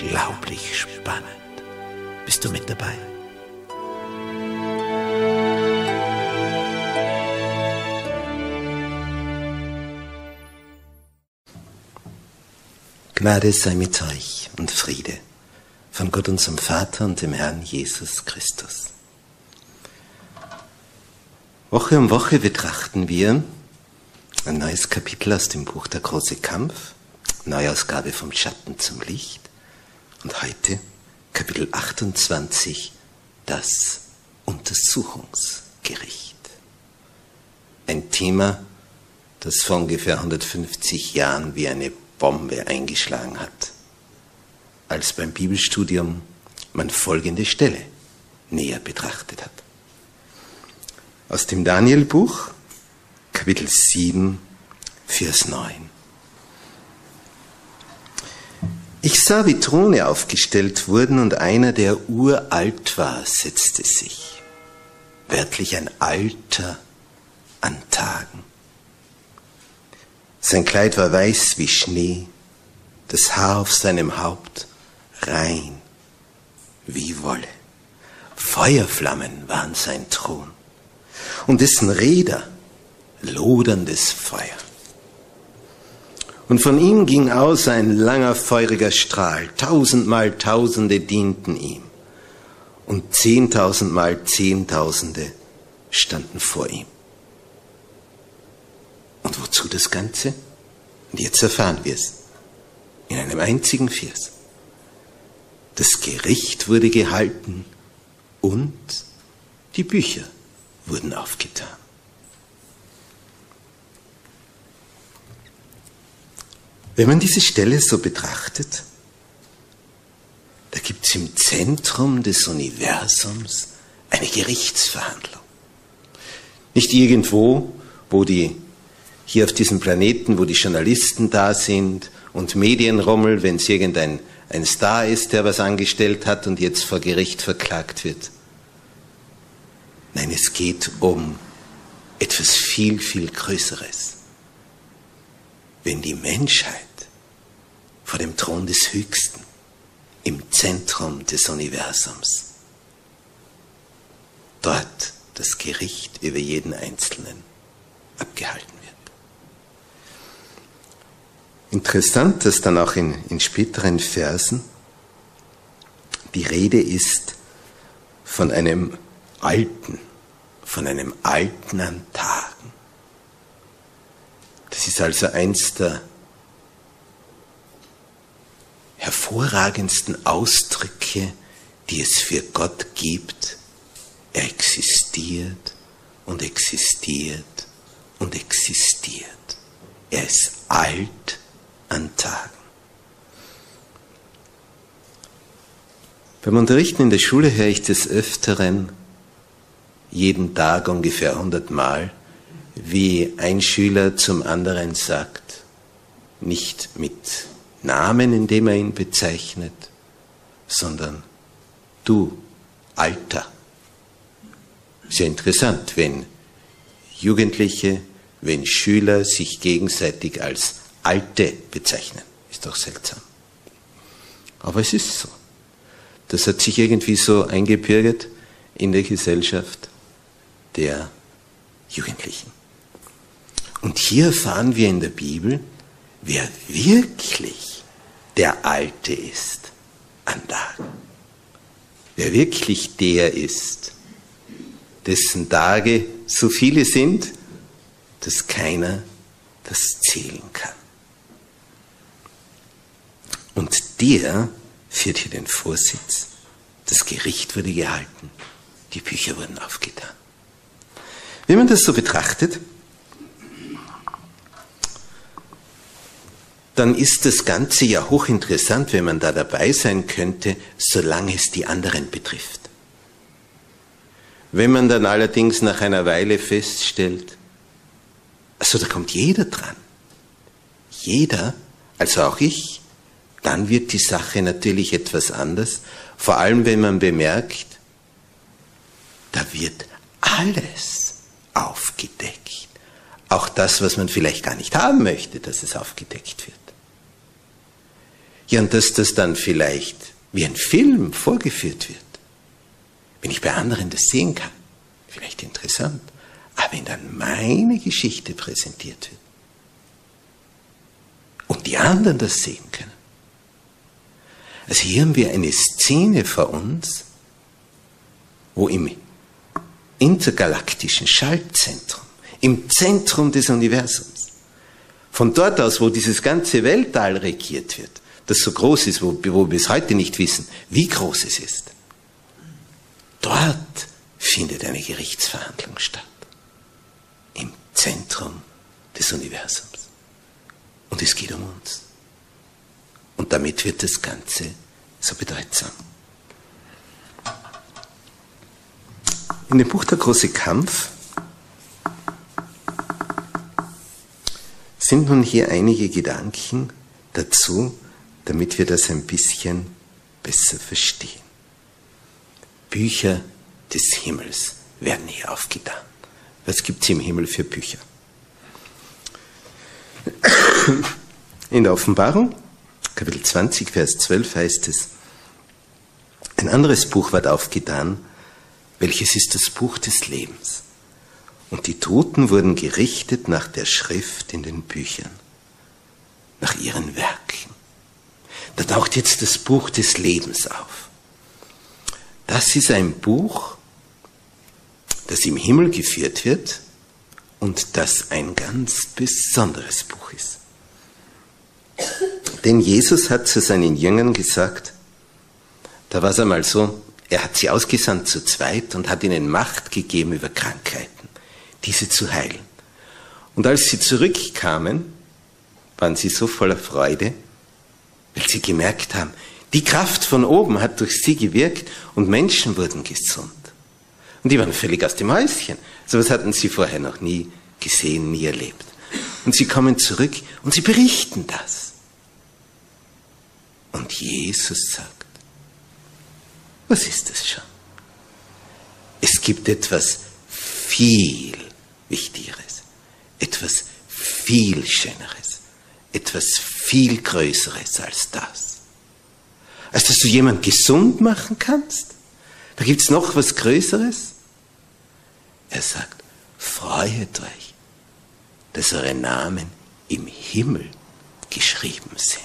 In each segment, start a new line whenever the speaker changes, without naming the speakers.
unglaublich spannend. Bist du mit dabei? Gnade sei mit euch und Friede von Gott unserem Vater und dem Herrn Jesus Christus. Woche um Woche betrachten wir ein neues Kapitel aus dem Buch Der große Kampf, Neuausgabe vom Schatten zum Licht und heute Kapitel 28, das Untersuchungsgericht. Ein Thema, das vor ungefähr 150 Jahren wie eine Bombe eingeschlagen hat, als beim Bibelstudium man folgende Stelle näher betrachtet hat. Aus dem Danielbuch, Kapitel 7, Vers 9. Ich sah, wie Throne aufgestellt wurden und einer, der uralt war, setzte sich. Wörtlich ein Alter an Tagen. Sein Kleid war weiß wie Schnee, das Haar auf seinem Haupt rein wie Wolle. Feuerflammen waren sein Thron und dessen Räder loderndes Feuer. Und von ihm ging aus ein langer feuriger Strahl, tausendmal Tausende dienten ihm und zehntausendmal Zehntausende standen vor ihm. Und wozu das Ganze? Und jetzt erfahren wir es. In einem einzigen Vers. Das Gericht wurde gehalten und die Bücher wurden aufgetan. Wenn man diese Stelle so betrachtet, da gibt es im Zentrum des Universums eine Gerichtsverhandlung. Nicht irgendwo, wo die hier auf diesem Planeten, wo die Journalisten da sind und Medienrummel, wenn es irgendein ein Star ist, der was angestellt hat und jetzt vor Gericht verklagt wird. Nein, es geht um etwas viel, viel Größeres. Wenn die Menschheit vor dem Thron des Höchsten, im Zentrum des Universums, dort das Gericht über jeden Einzelnen abgehalten wird. Interessant, dass dann auch in, in späteren Versen die Rede ist von einem Alten, von einem Alten an Das ist also eins der hervorragendsten Ausdrücke, die es für Gott gibt. Er existiert und existiert und existiert. Er ist alt an Tagen. Beim Unterrichten in der Schule höre ich des Öfteren, jeden Tag ungefähr hundertmal, wie ein Schüler zum anderen sagt, nicht mit Namen, indem er ihn bezeichnet, sondern du, Alter. Sehr interessant, wenn Jugendliche, wenn Schüler sich gegenseitig als Alte bezeichnen. Ist doch seltsam. Aber es ist so. Das hat sich irgendwie so eingebürgert in der Gesellschaft der Jugendlichen. Und hier erfahren wir in der Bibel, wer wirklich der Alte ist an Tagen. Wer wirklich der ist, dessen Tage so viele sind, dass keiner das zählen kann. Und der führt hier den Vorsitz. Das Gericht wurde gehalten. Die Bücher wurden aufgetan. Wenn man das so betrachtet, dann ist das Ganze ja hochinteressant, wenn man da dabei sein könnte, solange es die anderen betrifft. Wenn man dann allerdings nach einer Weile feststellt, also da kommt jeder dran, jeder, also auch ich, dann wird die Sache natürlich etwas anders, vor allem wenn man bemerkt, da wird alles aufgedeckt. Auch das, was man vielleicht gar nicht haben möchte, dass es aufgedeckt wird. Ja, und dass das dann vielleicht wie ein Film vorgeführt wird. Wenn ich bei anderen das sehen kann, vielleicht interessant. Aber wenn dann meine Geschichte präsentiert wird und die anderen das sehen können. Also hier haben wir eine Szene vor uns, wo im intergalaktischen Schaltzentrum, im Zentrum des Universums, von dort aus, wo dieses ganze Weltall regiert wird, das so groß ist, wo, wo wir bis heute nicht wissen, wie groß es ist, dort findet eine Gerichtsverhandlung statt. Im Zentrum des Universums. Und es geht um uns. Und damit wird das Ganze so bedeutsam. In dem Buch Der große Kampf sind nun hier einige Gedanken dazu, damit wir das ein bisschen besser verstehen. Bücher des Himmels werden hier aufgetan. Was gibt es im Himmel für Bücher? In der Offenbarung, Kapitel 20, Vers 12 heißt es, ein anderes Buch wird aufgetan, welches ist das Buch des Lebens. Und die Toten wurden gerichtet nach der Schrift in den Büchern, nach ihren Werken. Da taucht jetzt das Buch des Lebens auf. Das ist ein Buch, das im Himmel geführt wird und das ein ganz besonderes Buch ist. Denn Jesus hat zu seinen Jüngern gesagt, da war es einmal so, er hat sie ausgesandt zu zweit und hat ihnen Macht gegeben über Krankheiten, diese zu heilen. Und als sie zurückkamen, waren sie so voller Freude, weil sie gemerkt haben, die Kraft von oben hat durch sie gewirkt und Menschen wurden gesund. Und die waren völlig aus dem Häuschen. So etwas hatten sie vorher noch nie gesehen, nie erlebt. Und sie kommen zurück und sie berichten das. Und Jesus sagt, was ist es schon? Es gibt etwas viel Wichtigeres, etwas viel Schöneres, etwas viel Größeres als das. Als dass du jemand gesund machen kannst? Da gibt es noch was Größeres? Er sagt, freuet euch, dass eure Namen im Himmel geschrieben sind.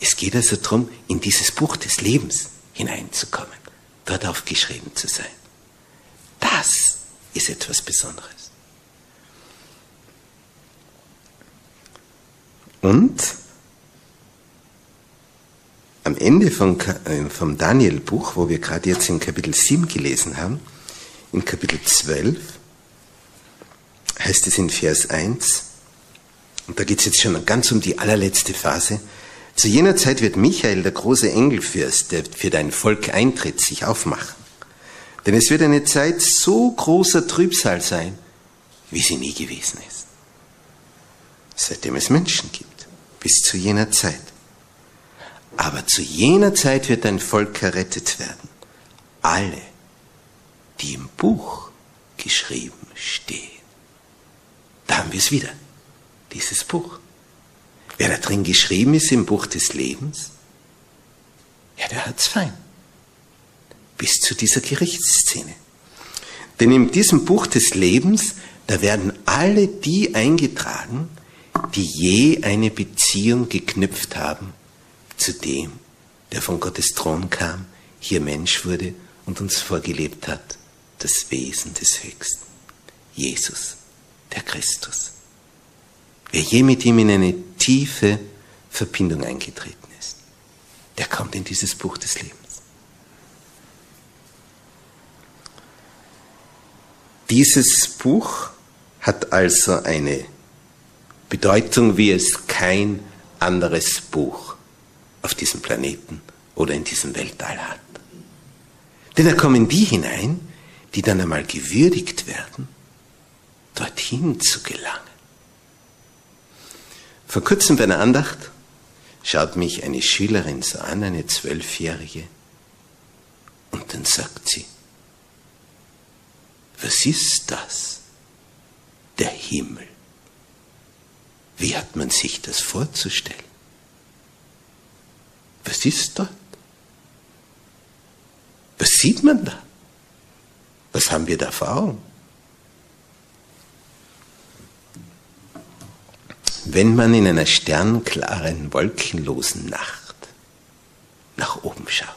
Es geht also darum, in dieses Buch des Lebens hineinzukommen, dort aufgeschrieben zu sein. Das ist etwas Besonderes. Und am Ende vom, äh, vom Daniel-Buch, wo wir gerade jetzt in Kapitel 7 gelesen haben, in Kapitel 12, heißt es in Vers 1, und da geht es jetzt schon ganz um die allerletzte Phase, zu jener Zeit wird Michael, der große Engelfürst, der für dein Volk eintritt, sich aufmachen. Denn es wird eine Zeit so großer Trübsal sein, wie sie nie gewesen ist. Seitdem es Menschen gibt, bis zu jener Zeit. Aber zu jener Zeit wird ein Volk errettet werden. Alle, die im Buch geschrieben stehen. Da haben wir es wieder, dieses Buch. Wer da drin geschrieben ist im Buch des Lebens, ja, der hat's fein. Bis zu dieser Gerichtsszene. Denn in diesem Buch des Lebens, da werden alle die eingetragen, die je eine Beziehung geknüpft haben zu dem, der von Gottes Thron kam, hier Mensch wurde und uns vorgelebt hat, das Wesen des Höchsten. Jesus, der Christus. Wer je mit ihm in eine tiefe Verbindung eingetreten ist, der kommt in dieses Buch des Lebens. Dieses Buch hat also eine Bedeutung, wie es kein anderes Buch auf diesem Planeten oder in diesem Weltall hat. Denn da kommen die hinein, die dann einmal gewürdigt werden, dorthin zu gelangen. Vor kurzem bei einer Andacht schaut mich eine Schülerin so an, eine Zwölfjährige, und dann sagt sie, was ist das? Der Himmel. Wie hat man sich das vorzustellen? Was ist dort? Was sieht man da? Was haben wir da vor Augen? Wenn man in einer sternklaren, wolkenlosen Nacht nach oben schaut,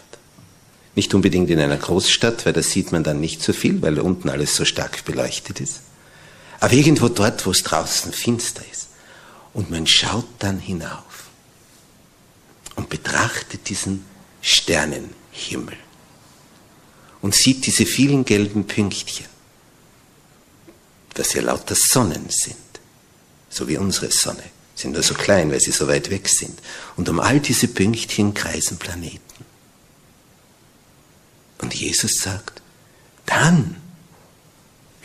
nicht unbedingt in einer Großstadt, weil da sieht man dann nicht so viel, weil unten alles so stark beleuchtet ist, aber irgendwo dort, wo es draußen finster ist, und man schaut dann hinauf und betrachtet diesen Sternenhimmel und sieht diese vielen gelben Pünktchen, dass ja lauter Sonnen sind, so wie unsere Sonne, sind nur so klein, weil sie so weit weg sind. Und um all diese Pünktchen kreisen Planeten. Und Jesus sagt, dann,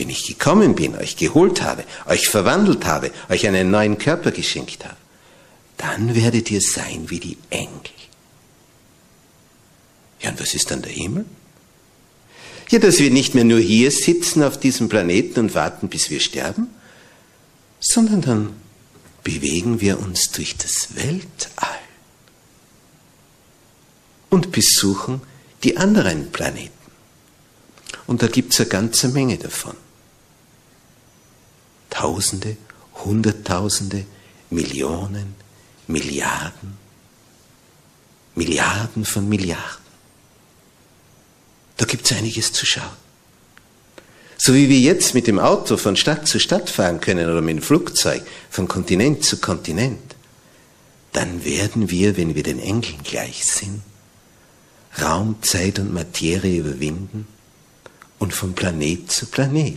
wenn ich gekommen bin, euch geholt habe, euch verwandelt habe, euch einen neuen Körper geschenkt habe, dann werdet ihr sein wie die Engel. Ja, und was ist dann der Himmel? Ja, dass wir nicht mehr nur hier sitzen auf diesem Planeten und warten, bis wir sterben, sondern dann bewegen wir uns durch das Weltall und besuchen die anderen Planeten. Und da gibt es eine ganze Menge davon. Tausende, Hunderttausende, Millionen, Milliarden, Milliarden von Milliarden. Da gibt es einiges zu schauen. So wie wir jetzt mit dem Auto von Stadt zu Stadt fahren können oder mit dem Flugzeug von Kontinent zu Kontinent, dann werden wir, wenn wir den Engeln gleich sind, Raum, Zeit und Materie überwinden und von Planet zu Planet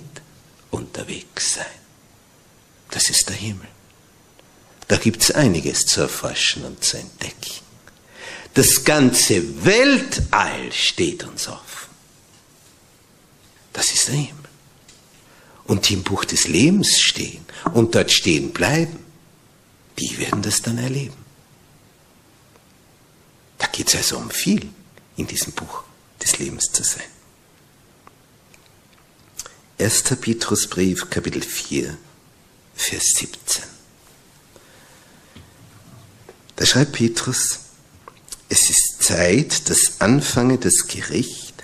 unterwegs sein. Das ist der Himmel. Da gibt es einiges zu erforschen und zu entdecken. Das ganze Weltall steht uns offen. Das ist der Himmel. Und die im Buch des Lebens stehen und dort stehen bleiben, die werden das dann erleben. Da geht es also um viel, in diesem Buch des Lebens zu sein. 1. Petrusbrief, Kapitel 4, Vers 17. Da schreibt Petrus, es ist Zeit, dass anfange das Gericht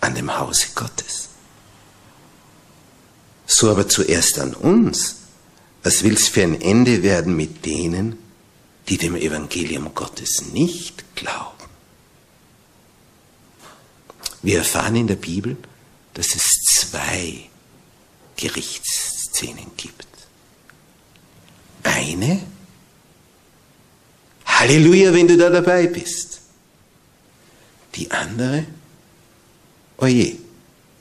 an dem Hause Gottes. So aber zuerst an uns. Was will's für ein Ende werden mit denen, die dem Evangelium Gottes nicht glauben? Wir erfahren in der Bibel, dass es zwei Gerichtsszenen gibt. Eine, Halleluja, wenn du da dabei bist. Die andere, Oje,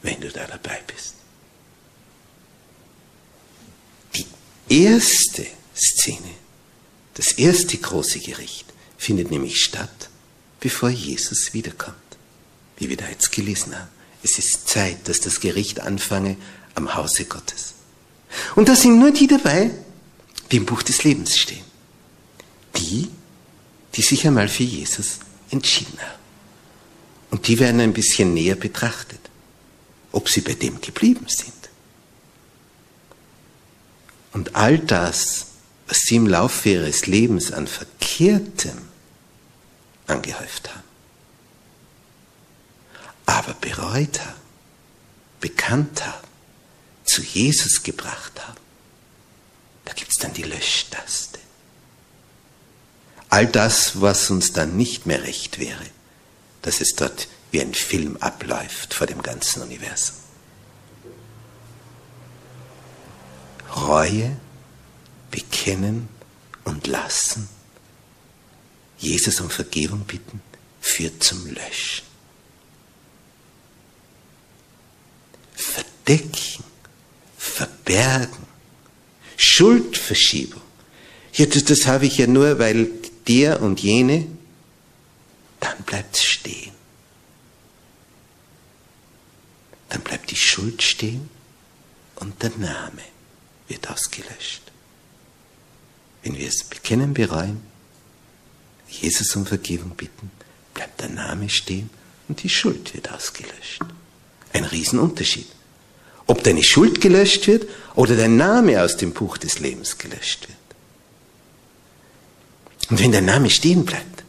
wenn du da dabei bist. Die erste Szene, das erste große Gericht findet nämlich statt, bevor Jesus wiederkommt, wie wir da jetzt gelesen haben. Es ist Zeit, dass das Gericht anfange am Hause Gottes. Und da sind nur die dabei, die im Buch des Lebens stehen. Die, die sich einmal für Jesus entschieden haben. Und die werden ein bisschen näher betrachtet, ob sie bei dem geblieben sind. Und all das, was sie im Laufe ihres Lebens an Verkehrtem angehäuft haben, aber bereut haben, bekannt haben, zu Jesus gebracht haben, da gibt es dann die Löschtaste. All das, was uns dann nicht mehr recht wäre, dass es dort wie ein Film abläuft vor dem ganzen Universum. Reue, bekennen und lassen, Jesus um Vergebung bitten, führt zum Löschen. Verdecken, verbergen, Schuldverschiebung. Ja, das, das habe ich ja nur, weil der und jene, dann bleibt es stehen. Dann bleibt die Schuld stehen und der Name wird ausgelöscht. Wenn wir es bekennen, bereuen, Jesus um Vergebung bitten, bleibt der Name stehen und die Schuld wird ausgelöscht. Ein Riesenunterschied. Ob deine Schuld gelöscht wird oder dein Name aus dem Buch des Lebens gelöscht wird. Und wenn dein Name stehen bleibt,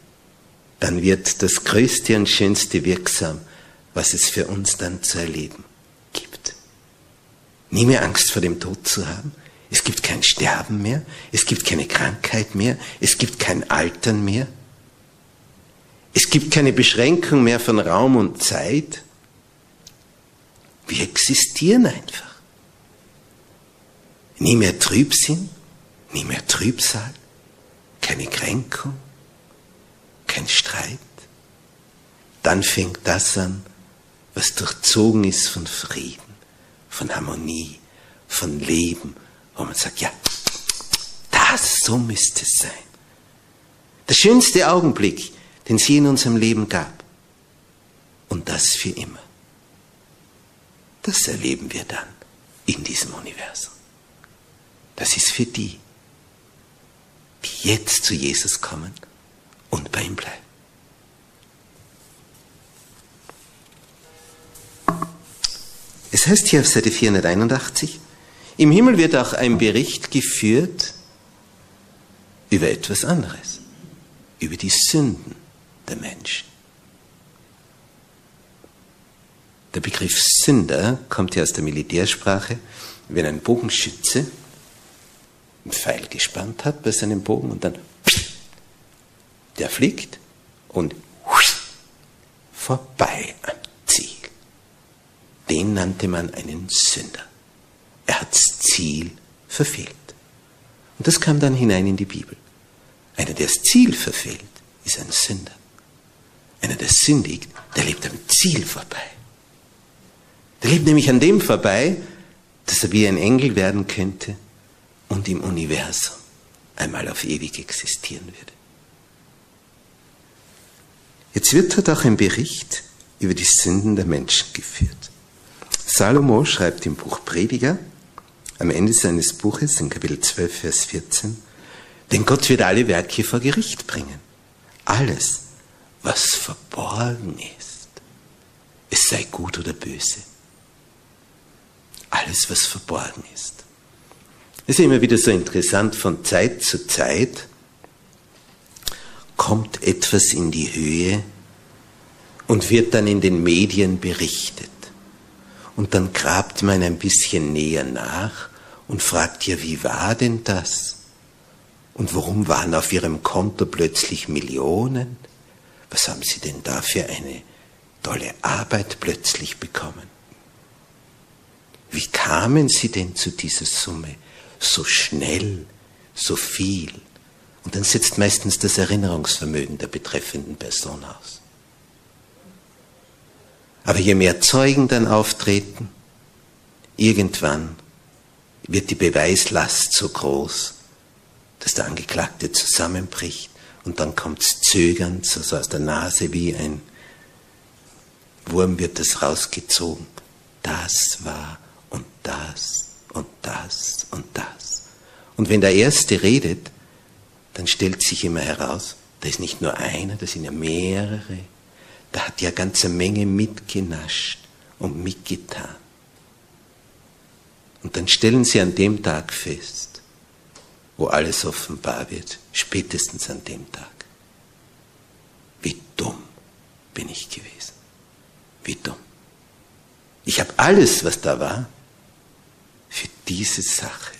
dann wird das Größte und Schönste wirksam, was es für uns dann zu erleben gibt. Nie mehr Angst vor dem Tod zu haben. Es gibt kein Sterben mehr. Es gibt keine Krankheit mehr. Es gibt kein Altern mehr. Es gibt keine Beschränkung mehr von Raum und Zeit. Wir existieren einfach. Nie mehr Trübsinn, nie mehr Trübsal, keine Kränkung, kein Streit. Dann fängt das an, was durchzogen ist von Frieden, von Harmonie, von Leben, wo man sagt, ja, das, so müsste es sein. Der schönste Augenblick, den sie in unserem Leben gab. Und das für immer. Das erleben wir dann in diesem Universum. Das ist für die, die jetzt zu Jesus kommen und bei ihm bleiben. Es heißt hier auf Seite 481, im Himmel wird auch ein Bericht geführt über etwas anderes, über die Sünden der Menschen. Der Begriff Sünder kommt ja aus der Militärsprache. Wenn ein Bogenschütze einen Pfeil gespannt hat bei seinem Bogen und dann der fliegt und vorbei am Ziel. Den nannte man einen Sünder. Er hat das Ziel verfehlt. Und das kam dann hinein in die Bibel. Einer, der das Ziel verfehlt, ist ein Sünder. Einer, der sündigt, der lebt am Ziel vorbei. Der lebt nämlich an dem vorbei, dass er wie ein Engel werden könnte und im Universum einmal auf ewig existieren würde. Jetzt wird dort auch ein Bericht über die Sünden der Menschen geführt. Salomo schreibt im Buch Prediger, am Ende seines Buches, in Kapitel 12, Vers 14, denn Gott wird alle Werke vor Gericht bringen. Alles, was verborgen ist, es sei gut oder böse alles, was verborgen ist. Es ist immer wieder so interessant, von Zeit zu Zeit kommt etwas in die Höhe und wird dann in den Medien berichtet. Und dann grabt man ein bisschen näher nach und fragt ja, wie war denn das? Und warum waren auf Ihrem Konto plötzlich Millionen? Was haben Sie denn da für eine tolle Arbeit plötzlich bekommen? Wie kamen Sie denn zu dieser Summe? So schnell, so viel. Und dann setzt meistens das Erinnerungsvermögen der betreffenden Person aus. Aber je mehr Zeugen dann auftreten, irgendwann wird die Beweislast so groß, dass der Angeklagte zusammenbricht und dann kommt es zögernd, so aus der Nase wie ein Wurm wird das rausgezogen. Das war das und das und das. Und wenn der Erste redet, dann stellt sich immer heraus, Da ist nicht nur einer, da sind ja mehrere. Da hat ja eine ganze Menge mitgenascht und mitgetan. Und dann stellen sie an dem Tag fest, wo alles offenbar wird, spätestens an dem Tag. Wie dumm bin ich gewesen. Wie dumm. Ich habe alles, was da war, für diese Sache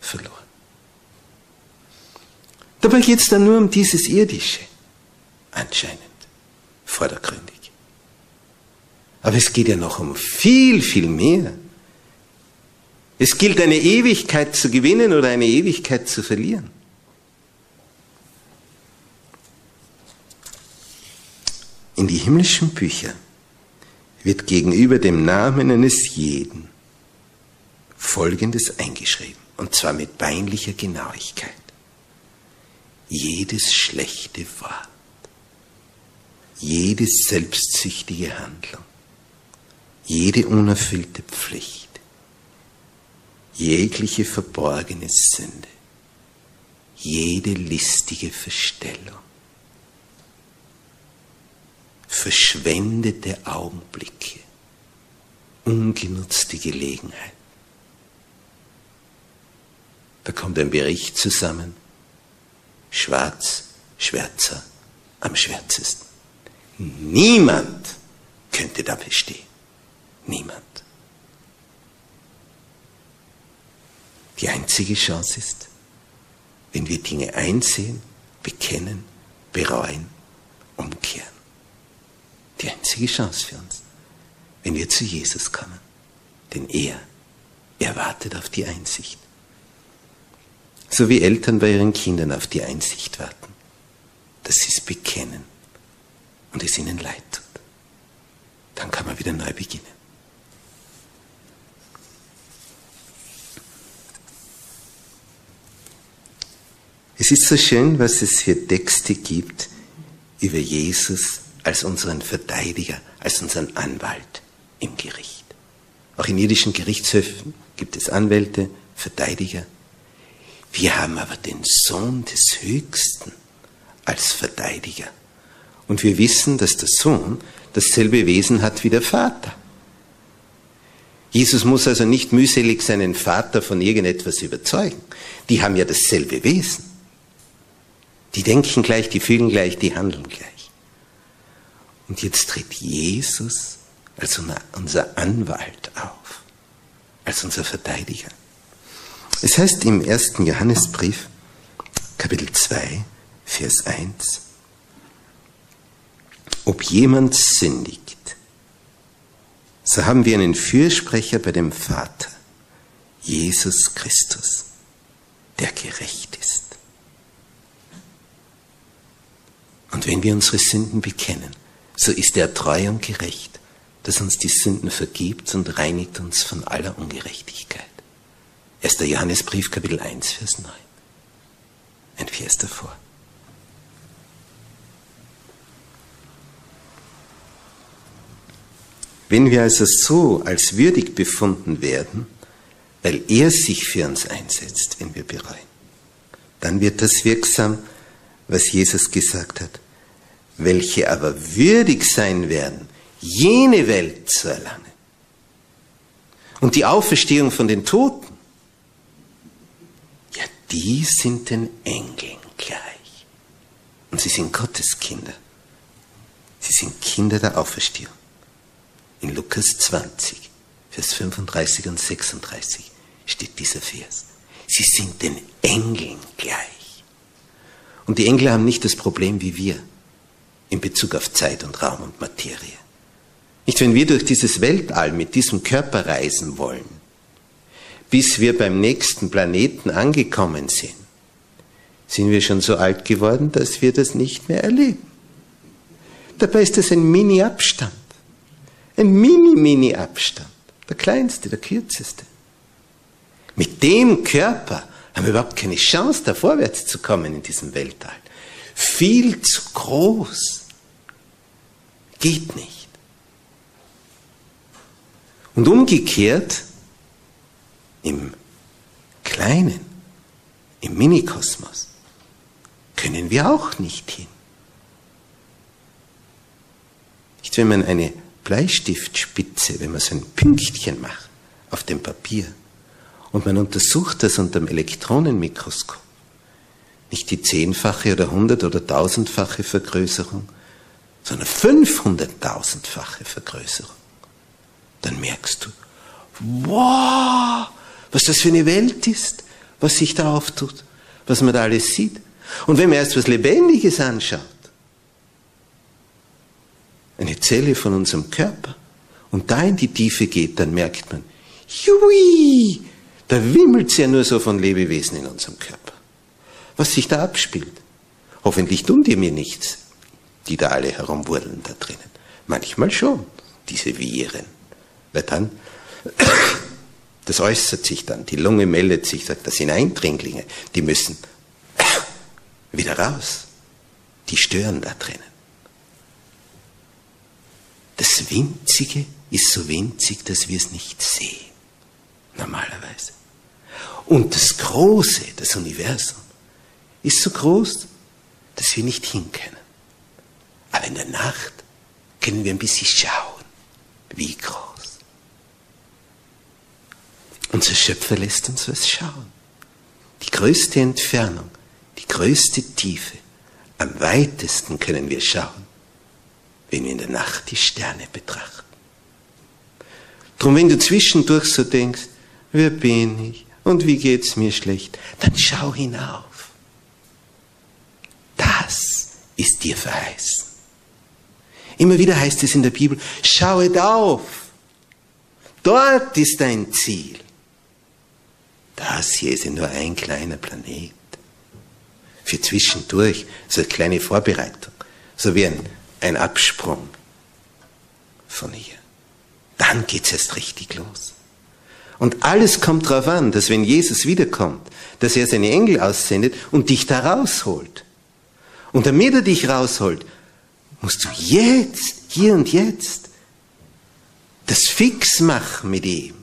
verloren. Dabei geht es dann nur um dieses Irdische, anscheinend, vordergründig. Aber es geht ja noch um viel, viel mehr. Es gilt eine Ewigkeit zu gewinnen oder eine Ewigkeit zu verlieren. In die himmlischen Bücher wird gegenüber dem Namen eines jeden Folgendes eingeschrieben, und zwar mit peinlicher Genauigkeit. Jedes schlechte Wort, jede selbstsüchtige Handlung, jede unerfüllte Pflicht, jegliche verborgene Sünde, jede listige Verstellung, verschwendete Augenblicke, ungenutzte Gelegenheit. Da kommt ein Bericht zusammen, schwarz, schwärzer, am schwärzesten. Niemand könnte da bestehen. Niemand. Die einzige Chance ist, wenn wir Dinge einsehen, bekennen, bereuen, umkehren. Die einzige Chance für uns, wenn wir zu Jesus kommen. Denn er, er wartet auf die Einsicht. So wie Eltern bei ihren Kindern auf die Einsicht warten, dass sie es bekennen und es ihnen leid tut. Dann kann man wieder neu beginnen. Es ist so schön, was es für Texte gibt über Jesus als unseren Verteidiger, als unseren Anwalt im Gericht. Auch in irdischen Gerichtshöfen gibt es Anwälte, Verteidiger. Wir haben aber den Sohn des Höchsten als Verteidiger. Und wir wissen, dass der Sohn dasselbe Wesen hat wie der Vater. Jesus muss also nicht mühselig seinen Vater von irgendetwas überzeugen. Die haben ja dasselbe Wesen. Die denken gleich, die fühlen gleich, die handeln gleich. Und jetzt tritt Jesus als unser Anwalt auf, als unser Verteidiger. Es heißt im ersten Johannesbrief, Kapitel 2, Vers 1, ob jemand sündigt, so haben wir einen Fürsprecher bei dem Vater, Jesus Christus, der gerecht ist. Und wenn wir unsere Sünden bekennen, so ist er treu und gerecht, dass uns die Sünden vergibt und reinigt uns von aller Ungerechtigkeit. 1. Johannesbrief, Kapitel 1, Vers 9. Ein Vers davor. Wenn wir also so als würdig befunden werden, weil er sich für uns einsetzt, wenn wir bereuen, dann wird das wirksam was Jesus gesagt hat. Welche aber würdig sein werden, jene Welt zu erlangen. Und die Auferstehung von den Toten, die sind den Engeln gleich. Und sie sind Gottes Kinder. Sie sind Kinder der Auferstehung. In Lukas 20, Vers 35 und 36 steht dieser Vers. Sie sind den Engeln gleich. Und die Engel haben nicht das Problem wie wir in Bezug auf Zeit und Raum und Materie. Nicht, wenn wir durch dieses Weltall mit diesem Körper reisen wollen, bis wir beim nächsten Planeten angekommen sind, sind wir schon so alt geworden, dass wir das nicht mehr erleben. Dabei ist das ein Mini-Abstand. Ein Mini-Mini-Abstand. Der kleinste, der kürzeste. Mit dem Körper haben wir überhaupt keine Chance, da vorwärts zu kommen in diesem Weltall. Viel zu groß. Geht nicht. Und umgekehrt, im Kleinen, im Minikosmos, können wir auch nicht hin. Nicht, wenn man eine Bleistiftspitze, wenn man so ein Pünktchen macht auf dem Papier und man untersucht das unter dem Elektronenmikroskop, nicht die zehnfache oder hundert- oder tausendfache Vergrößerung, sondern 500.000-fache Vergrößerung, dann merkst du, wow, was das für eine Welt ist, was sich da auftut, was man da alles sieht. Und wenn man erst was Lebendiges anschaut, eine Zelle von unserem Körper, und da in die Tiefe geht, dann merkt man, jui, da wimmelt es ja nur so von Lebewesen in unserem Körper. Was sich da abspielt. Hoffentlich tun die mir nichts, die da alle herumwurdeln da drinnen. Manchmal schon, diese Viren. Weil dann, das äußert sich dann, die Lunge meldet sich, sagt, das sind Eindringlinge, die müssen wieder raus. Die stören da drinnen. Das Winzige ist so winzig, dass wir es nicht sehen. Normalerweise. Und das Große, das Universum, ist so groß, dass wir nicht hinkönnen. Aber in der Nacht können wir ein bisschen schauen, wie groß. Unser Schöpfer lässt uns was schauen. Die größte Entfernung, die größte Tiefe, am weitesten können wir schauen, wenn wir in der Nacht die Sterne betrachten. Drum, wenn du zwischendurch so denkst, wer bin ich und wie geht's mir schlecht, dann schau hinauf. Das ist dir verheißen. Immer wieder heißt es in der Bibel, schauet auf. Dort ist dein Ziel. Das hier ist ja nur ein kleiner Planet. Für zwischendurch, so eine kleine Vorbereitung. So wie ein, ein Absprung von hier. Dann geht's erst richtig los. Und alles kommt darauf an, dass wenn Jesus wiederkommt, dass er seine Engel aussendet und dich da rausholt. Und damit er dich rausholt, musst du jetzt, hier und jetzt, das fix machen mit ihm,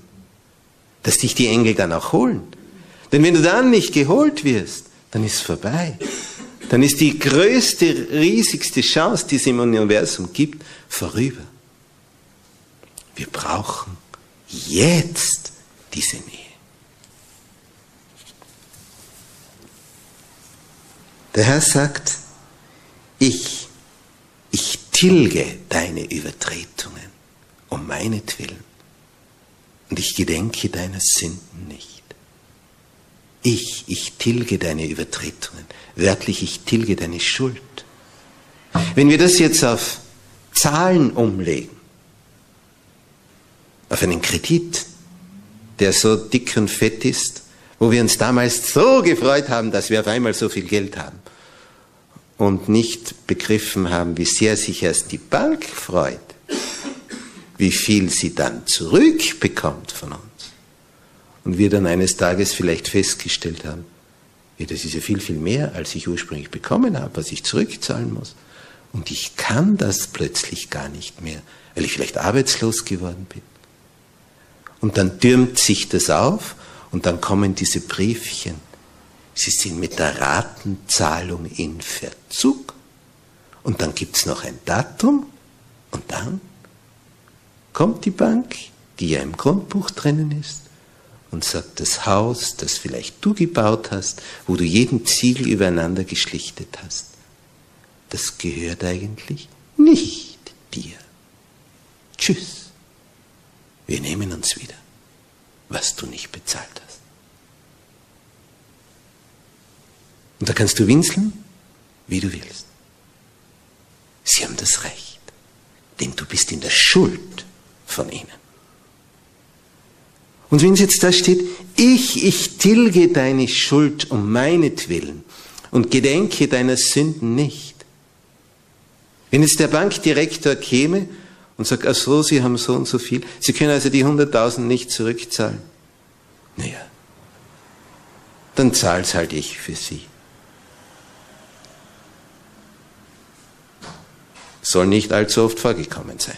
dass dich die Engel dann auch holen. Denn wenn du dann nicht geholt wirst, dann ist es vorbei. Dann ist die größte, riesigste Chance, die es im Universum gibt, vorüber. Wir brauchen jetzt diese Nähe. Der Herr sagt, ich, ich tilge deine Übertretungen um meinetwillen und ich gedenke deiner Sünden nicht. Ich, ich tilge deine Übertretungen. Wörtlich, ich tilge deine Schuld. Wenn wir das jetzt auf Zahlen umlegen, auf einen Kredit, der so dick und fett ist, wo wir uns damals so gefreut haben, dass wir auf einmal so viel Geld haben und nicht begriffen haben, wie sehr sich erst die Bank freut, wie viel sie dann zurückbekommt von uns. Und wir dann eines Tages vielleicht festgestellt haben, ja, das ist ja viel, viel mehr, als ich ursprünglich bekommen habe, was ich zurückzahlen muss. Und ich kann das plötzlich gar nicht mehr, weil ich vielleicht arbeitslos geworden bin. Und dann türmt sich das auf und dann kommen diese Briefchen. Sie sind mit der Ratenzahlung in Verzug. Und dann gibt es noch ein Datum und dann kommt die Bank, die ja im Grundbuch drinnen ist, und sagt, das Haus, das vielleicht du gebaut hast, wo du jeden Ziegel übereinander geschlichtet hast, das gehört eigentlich nicht dir. Tschüss. Wir nehmen uns wieder, was du nicht bezahlt hast. Und da kannst du winseln, wie du willst. Sie haben das Recht, denn du bist in der Schuld von ihnen. Und wenn es jetzt da steht, ich, ich tilge deine Schuld um meinetwillen und gedenke deiner Sünden nicht. Wenn jetzt der Bankdirektor käme und sagt, ach so, Sie haben so und so viel. Sie können also die 100.000 nicht zurückzahlen. Naja, dann zahl's halt ich für Sie. Soll nicht allzu oft vorgekommen sein.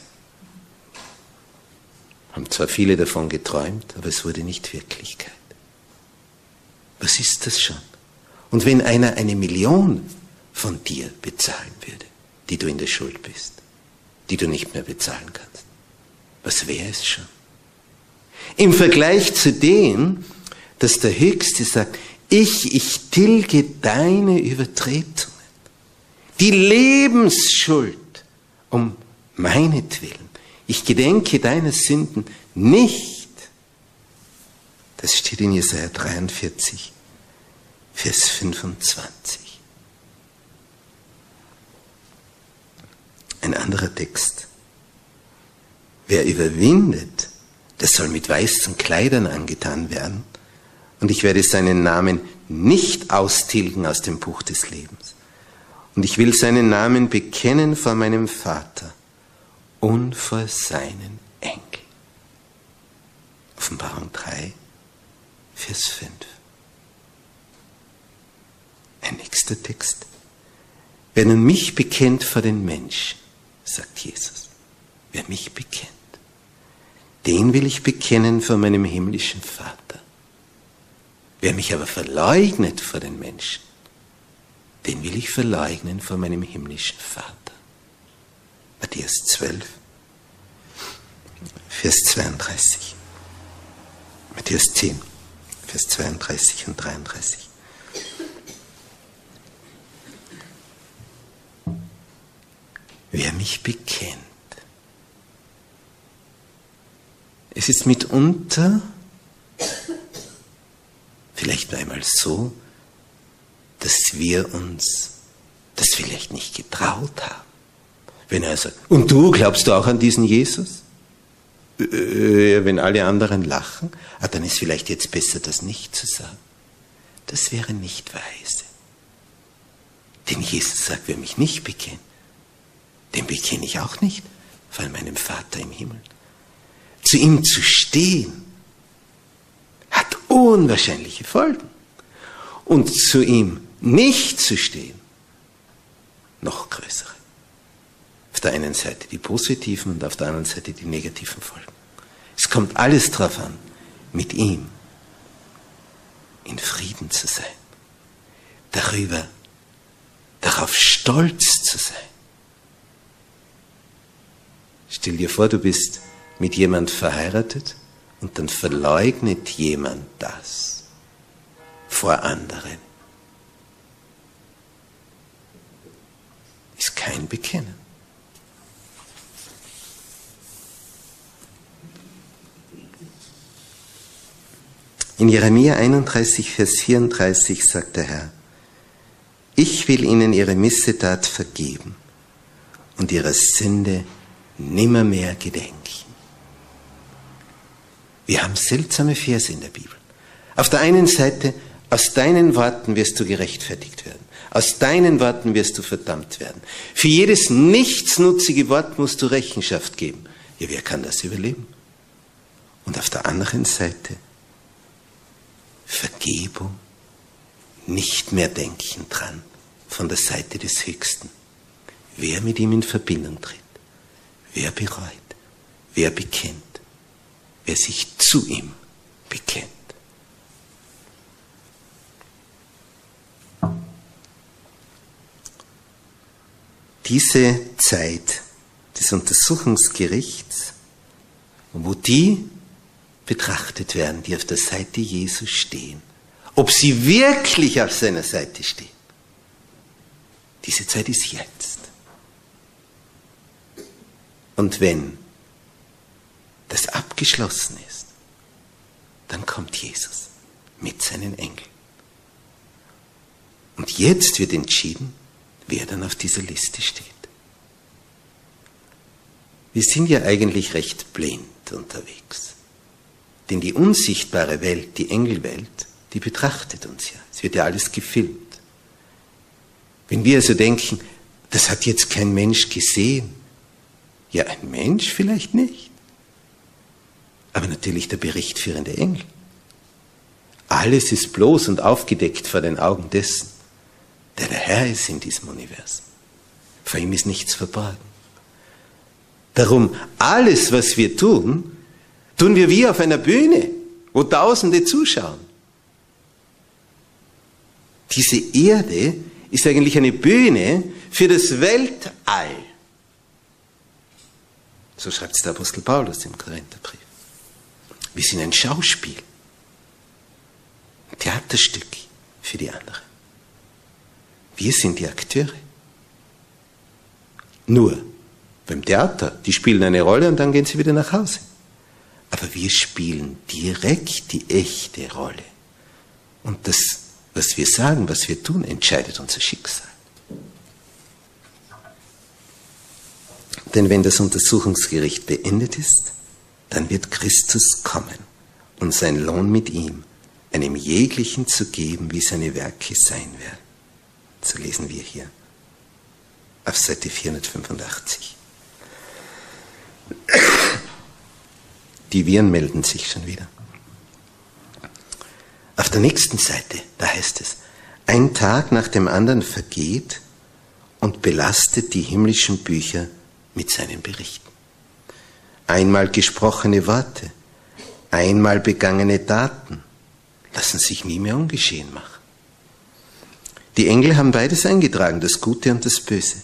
Haben zwar viele davon geträumt, aber es wurde nicht Wirklichkeit. Was ist das schon? Und wenn einer eine Million von dir bezahlen würde, die du in der Schuld bist, die du nicht mehr bezahlen kannst. Was wäre es schon? Im Vergleich zu dem, dass der Höchste sagt, ich, ich tilge deine Übertretungen, die Lebensschuld um meinetwillen. Ich gedenke deiner Sünden nicht. Das steht in Jesaja 43, Vers 25. Ein anderer Text. Wer überwindet, der soll mit weißen Kleidern angetan werden, und ich werde seinen Namen nicht austilgen aus dem Buch des Lebens. Und ich will seinen Namen bekennen vor meinem Vater und vor seinen Enkel. Offenbarung 3, Vers 5. Ein nächster Text. Wer nun mich bekennt vor den Menschen, sagt Jesus, wer mich bekennt, den will ich bekennen vor meinem himmlischen Vater. Wer mich aber verleugnet vor den Menschen, den will ich verleugnen vor meinem himmlischen Vater. Matthäus 12, Vers 32. Matthäus 10, Vers 32 und 33. Wer mich bekennt. Es ist mitunter vielleicht nur einmal so, dass wir uns das vielleicht nicht getraut haben. Wenn er sagt, und du glaubst du auch an diesen Jesus? Äh, wenn alle anderen lachen, ah, dann ist vielleicht jetzt besser, das nicht zu sagen. Das wäre nicht weise. Denn Jesus sagt, wer mich nicht bekennt, den bekenne ich auch nicht von meinem Vater im Himmel. Zu ihm zu stehen, hat unwahrscheinliche Folgen. Und zu ihm nicht zu stehen, noch größere. Auf der einen Seite die positiven und auf der anderen Seite die negativen Folgen. Es kommt alles darauf an, mit ihm in Frieden zu sein, darüber, darauf stolz zu sein. Stell dir vor, du bist mit jemand verheiratet und dann verleugnet jemand das vor anderen. Ist kein Bekennen. In Jeremia 31, Vers 34 sagt der Herr, ich will ihnen ihre Missetat vergeben und ihre Sünde nimmermehr gedenken. Wir haben seltsame Verse in der Bibel. Auf der einen Seite, aus deinen Worten wirst du gerechtfertigt werden. Aus deinen Worten wirst du verdammt werden. Für jedes nichtsnutzige Wort musst du Rechenschaft geben. Ja, wer kann das überleben? Und auf der anderen Seite, Vergebung, nicht mehr denken dran von der Seite des Höchsten. Wer mit ihm in Verbindung tritt, wer bereut, wer bekennt, wer sich zu ihm bekennt. Diese Zeit des Untersuchungsgerichts, wo die betrachtet werden, die auf der Seite Jesus stehen, ob sie wirklich auf seiner Seite stehen. Diese Zeit ist jetzt. Und wenn das abgeschlossen ist, dann kommt Jesus mit seinen Engeln. Und jetzt wird entschieden, wer dann auf dieser Liste steht. Wir sind ja eigentlich recht blind unterwegs. Denn die unsichtbare Welt, die Engelwelt, die betrachtet uns ja. Es wird ja alles gefilmt. Wenn wir also denken, das hat jetzt kein Mensch gesehen, ja, ein Mensch vielleicht nicht, aber natürlich der berichtführende Engel. Alles ist bloß und aufgedeckt vor den Augen dessen, der der Herr ist in diesem Universum. Vor ihm ist nichts verborgen. Darum, alles, was wir tun, tun wir wie auf einer Bühne, wo Tausende zuschauen. Diese Erde ist eigentlich eine Bühne für das Weltall. So schreibt es der Apostel Paulus im Korintherbrief. Wir sind ein Schauspiel, ein Theaterstück für die anderen. Wir sind die Akteure. Nur beim Theater, die spielen eine Rolle und dann gehen sie wieder nach Hause. Aber wir spielen direkt die echte Rolle. Und das, was wir sagen, was wir tun, entscheidet unser Schicksal. Denn wenn das Untersuchungsgericht beendet ist, dann wird Christus kommen und sein Lohn mit ihm, einem jeglichen zu geben, wie seine Werke sein werden. So lesen wir hier auf Seite 485. Die Viren melden sich schon wieder. Auf der nächsten Seite, da heißt es, ein Tag nach dem anderen vergeht und belastet die himmlischen Bücher mit seinen Berichten. Einmal gesprochene Worte, einmal begangene Daten lassen sich nie mehr ungeschehen machen. Die Engel haben beides eingetragen, das Gute und das Böse.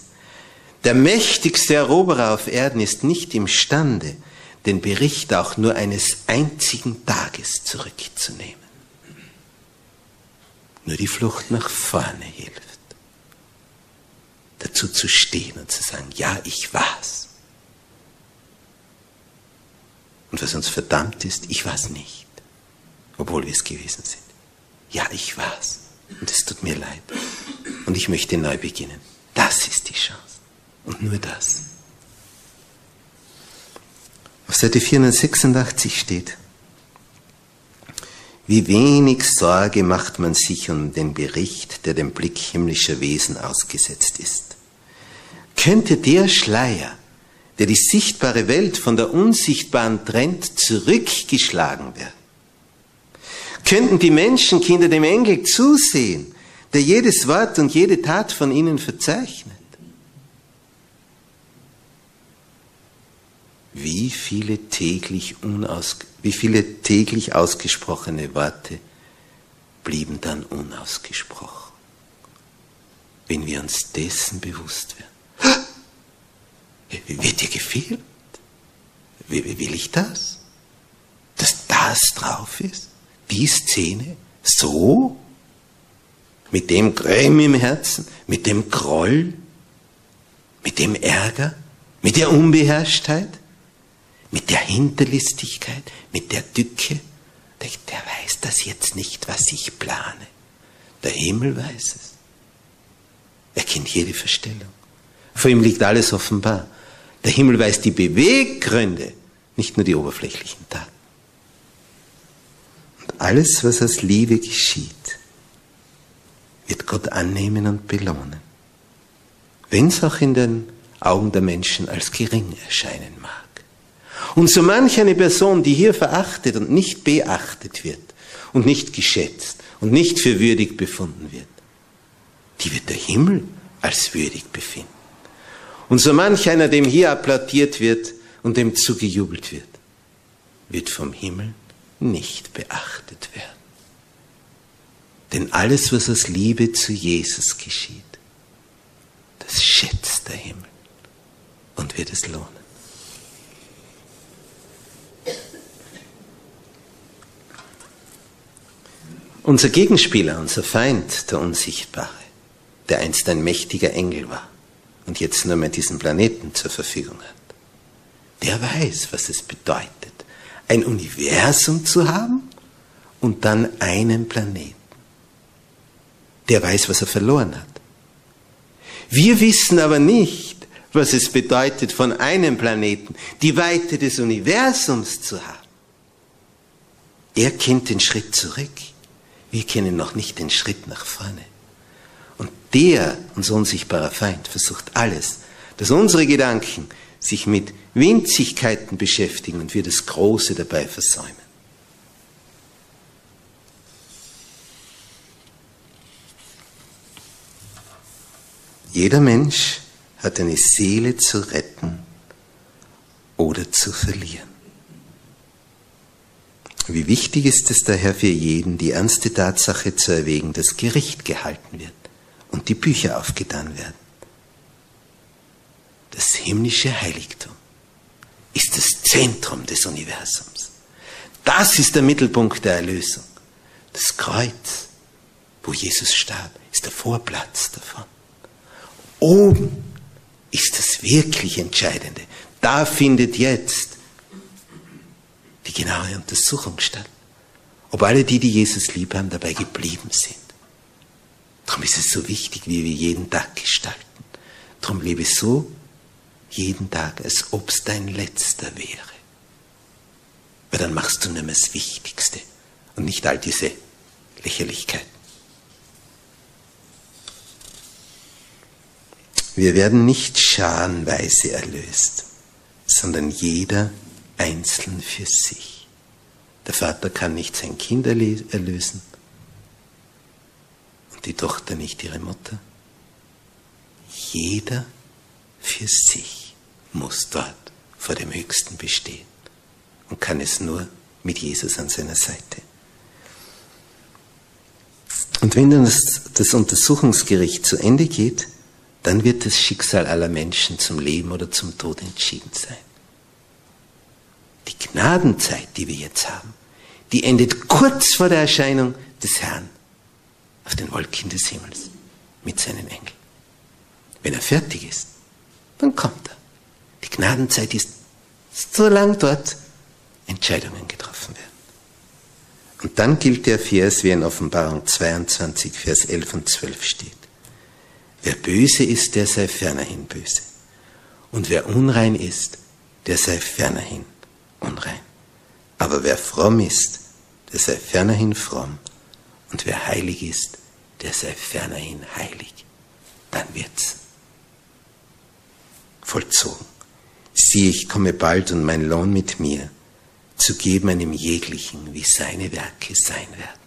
Der mächtigste Eroberer auf Erden ist nicht imstande, den Bericht auch nur eines einzigen Tages zurückzunehmen. Nur die Flucht nach vorne hilft. Dazu zu stehen und zu sagen, ja, ich war's. Und was uns verdammt ist, ich war's nicht, obwohl wir es gewesen sind. Ja, ich war's. Und es tut mir leid. Und ich möchte neu beginnen. Das ist die Chance. Und nur das. Auf Seite 486 steht, wie wenig Sorge macht man sich um den Bericht, der dem Blick himmlischer Wesen ausgesetzt ist. Könnte der Schleier, der die sichtbare Welt von der unsichtbaren trennt, zurückgeschlagen werden? Könnten die Menschenkinder dem Engel zusehen, der jedes Wort und jede Tat von ihnen verzeichnet? Wie viele täglich, unaus, wie viele täglich ausgesprochene Worte blieben dann unausgesprochen, wenn wir uns dessen bewusst werden. Wird dir gefehlt? Will ich das? Dass das drauf ist? Die Szene? So? Mit dem Gräm im Herzen? Mit dem Groll? Mit dem Ärger? Mit der Unbeherrschtheit? Mit der Hinterlistigkeit, mit der Dücke. Der, der weiß das jetzt nicht, was ich plane. Der Himmel weiß es. Er kennt jede Verstellung. Vor ihm liegt alles offenbar. Der Himmel weiß die Beweggründe, nicht nur die oberflächlichen Taten. Und alles, was aus Liebe geschieht, wird Gott annehmen und belohnen. Wenn es auch in den Augen der Menschen als gering erscheinen mag. Und so manch eine Person, die hier verachtet und nicht beachtet wird und nicht geschätzt und nicht für würdig befunden wird, die wird der Himmel als würdig befinden. Und so manch einer, dem hier applaudiert wird und dem zugejubelt wird, wird vom Himmel nicht beachtet werden. Denn alles, was aus Liebe zu Jesus geschieht, das schätzt der Himmel und wird es lohnen. Unser Gegenspieler, unser Feind, der Unsichtbare, der einst ein mächtiger Engel war und jetzt nur mehr diesen Planeten zur Verfügung hat, der weiß, was es bedeutet, ein Universum zu haben und dann einen Planeten. Der weiß, was er verloren hat. Wir wissen aber nicht, was es bedeutet, von einem Planeten die Weite des Universums zu haben. Er kennt den Schritt zurück. Wir kennen noch nicht den Schritt nach vorne. Und der, unser unsichtbarer Feind, versucht alles, dass unsere Gedanken sich mit Winzigkeiten beschäftigen und wir das Große dabei versäumen. Jeder Mensch hat eine Seele zu retten oder zu verlieren. Wie wichtig ist es daher für jeden, die ernste Tatsache zu erwägen, dass Gericht gehalten wird und die Bücher aufgetan werden. Das himmlische Heiligtum ist das Zentrum des Universums. Das ist der Mittelpunkt der Erlösung. Das Kreuz, wo Jesus starb, ist der Vorplatz davon. Oben ist das wirklich Entscheidende. Da findet jetzt die genaue Untersuchung statt. Ob alle die, die Jesus lieb haben, dabei geblieben sind. Darum ist es so wichtig, wie wir jeden Tag gestalten. Darum lebe so jeden Tag, als ob es dein letzter wäre. Weil dann machst du nur das Wichtigste und nicht all diese Lächerlichkeiten. Wir werden nicht scharenweise erlöst, sondern jeder einzeln für sich. Der Vater kann nicht sein Kind erlösen und die Tochter nicht ihre Mutter. Jeder für sich muss dort vor dem Höchsten bestehen und kann es nur mit Jesus an seiner Seite. Und wenn dann das, das Untersuchungsgericht zu Ende geht, dann wird das Schicksal aller Menschen zum Leben oder zum Tod entschieden sein. Die Gnadenzeit, die wir jetzt haben, die endet kurz vor der Erscheinung des Herrn auf den Wolken des Himmels mit seinen Engeln. Wenn er fertig ist, dann kommt er. Die Gnadenzeit ist so lang dort, Entscheidungen getroffen werden. Und dann gilt der Vers, wie in Offenbarung 22, Vers 11 und 12 steht. Wer böse ist, der sei fernerhin böse. Und wer unrein ist, der sei fernerhin unrein. Aber wer fromm ist, der sei fernerhin fromm. Und wer heilig ist, der sei fernerhin heilig. Dann wird's vollzogen. Siehe, ich komme bald und mein Lohn mit mir, zu geben einem jeglichen, wie seine Werke sein werden.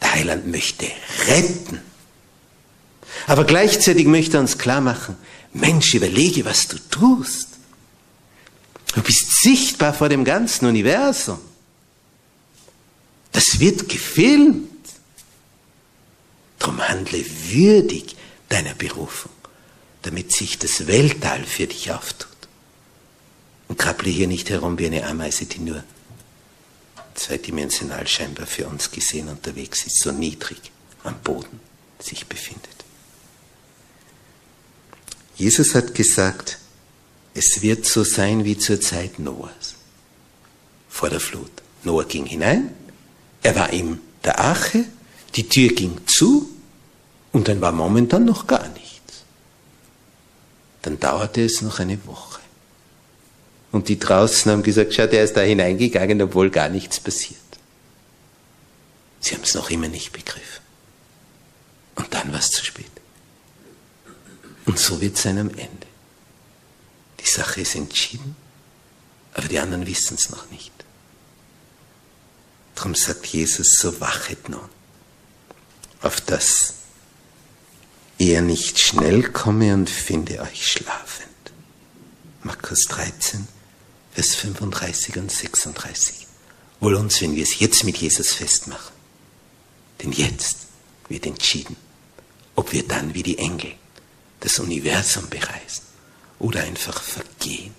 Der Heiland möchte retten. Aber gleichzeitig möchte er uns klar machen, Mensch, überlege, was du tust. Du bist sichtbar vor dem ganzen Universum. Das wird gefilmt. Drum handle würdig deiner Berufung damit sich das Weltall für dich auftut. Und krabble hier nicht herum wie eine Ameise, die nur zweidimensional scheinbar für uns gesehen unterwegs ist, so niedrig am Boden sich befindet. Jesus hat gesagt, es wird so sein wie zur Zeit Noahs, vor der Flut. Noah ging hinein, er war in der Arche, die Tür ging zu und dann war momentan noch gar nicht dann dauerte es noch eine Woche. Und die draußen haben gesagt, schau, der ist da hineingegangen, obwohl gar nichts passiert. Sie haben es noch immer nicht begriffen. Und dann war es zu spät. Und so wird es sein am Ende. Die Sache ist entschieden, aber die anderen wissen es noch nicht. Darum sagt Jesus, so wachet nun auf das er nicht schnell komme und finde euch schlafend. Markus 13, Vers 35 und 36. Wohl uns, wenn wir es jetzt mit Jesus festmachen. Denn jetzt wird entschieden, ob wir dann wie die Engel das Universum bereisen oder einfach vergehen.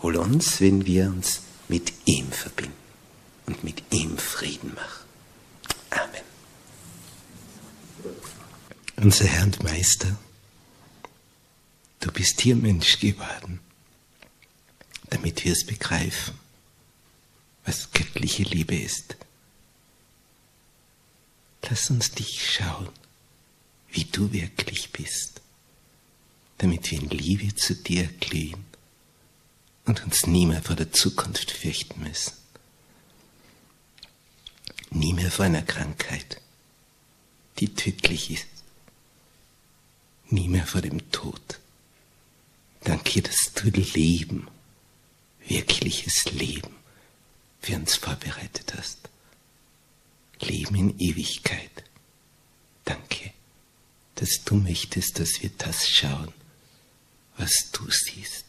Wohl uns, wenn wir uns mit ihm verbinden und mit ihm Frieden machen. Amen unser Herr und Meister, du bist hier Mensch geworden, damit wir es begreifen, was göttliche Liebe ist. Lass uns dich schauen, wie du wirklich bist, damit wir in Liebe zu dir glühen und uns nie mehr vor der Zukunft fürchten müssen. Nie mehr vor einer Krankheit, die tödlich ist nie mehr vor dem Tod. Danke, dass du Leben, wirkliches Leben für uns vorbereitet hast. Leben in Ewigkeit. Danke, dass du möchtest, dass wir das schauen, was du siehst.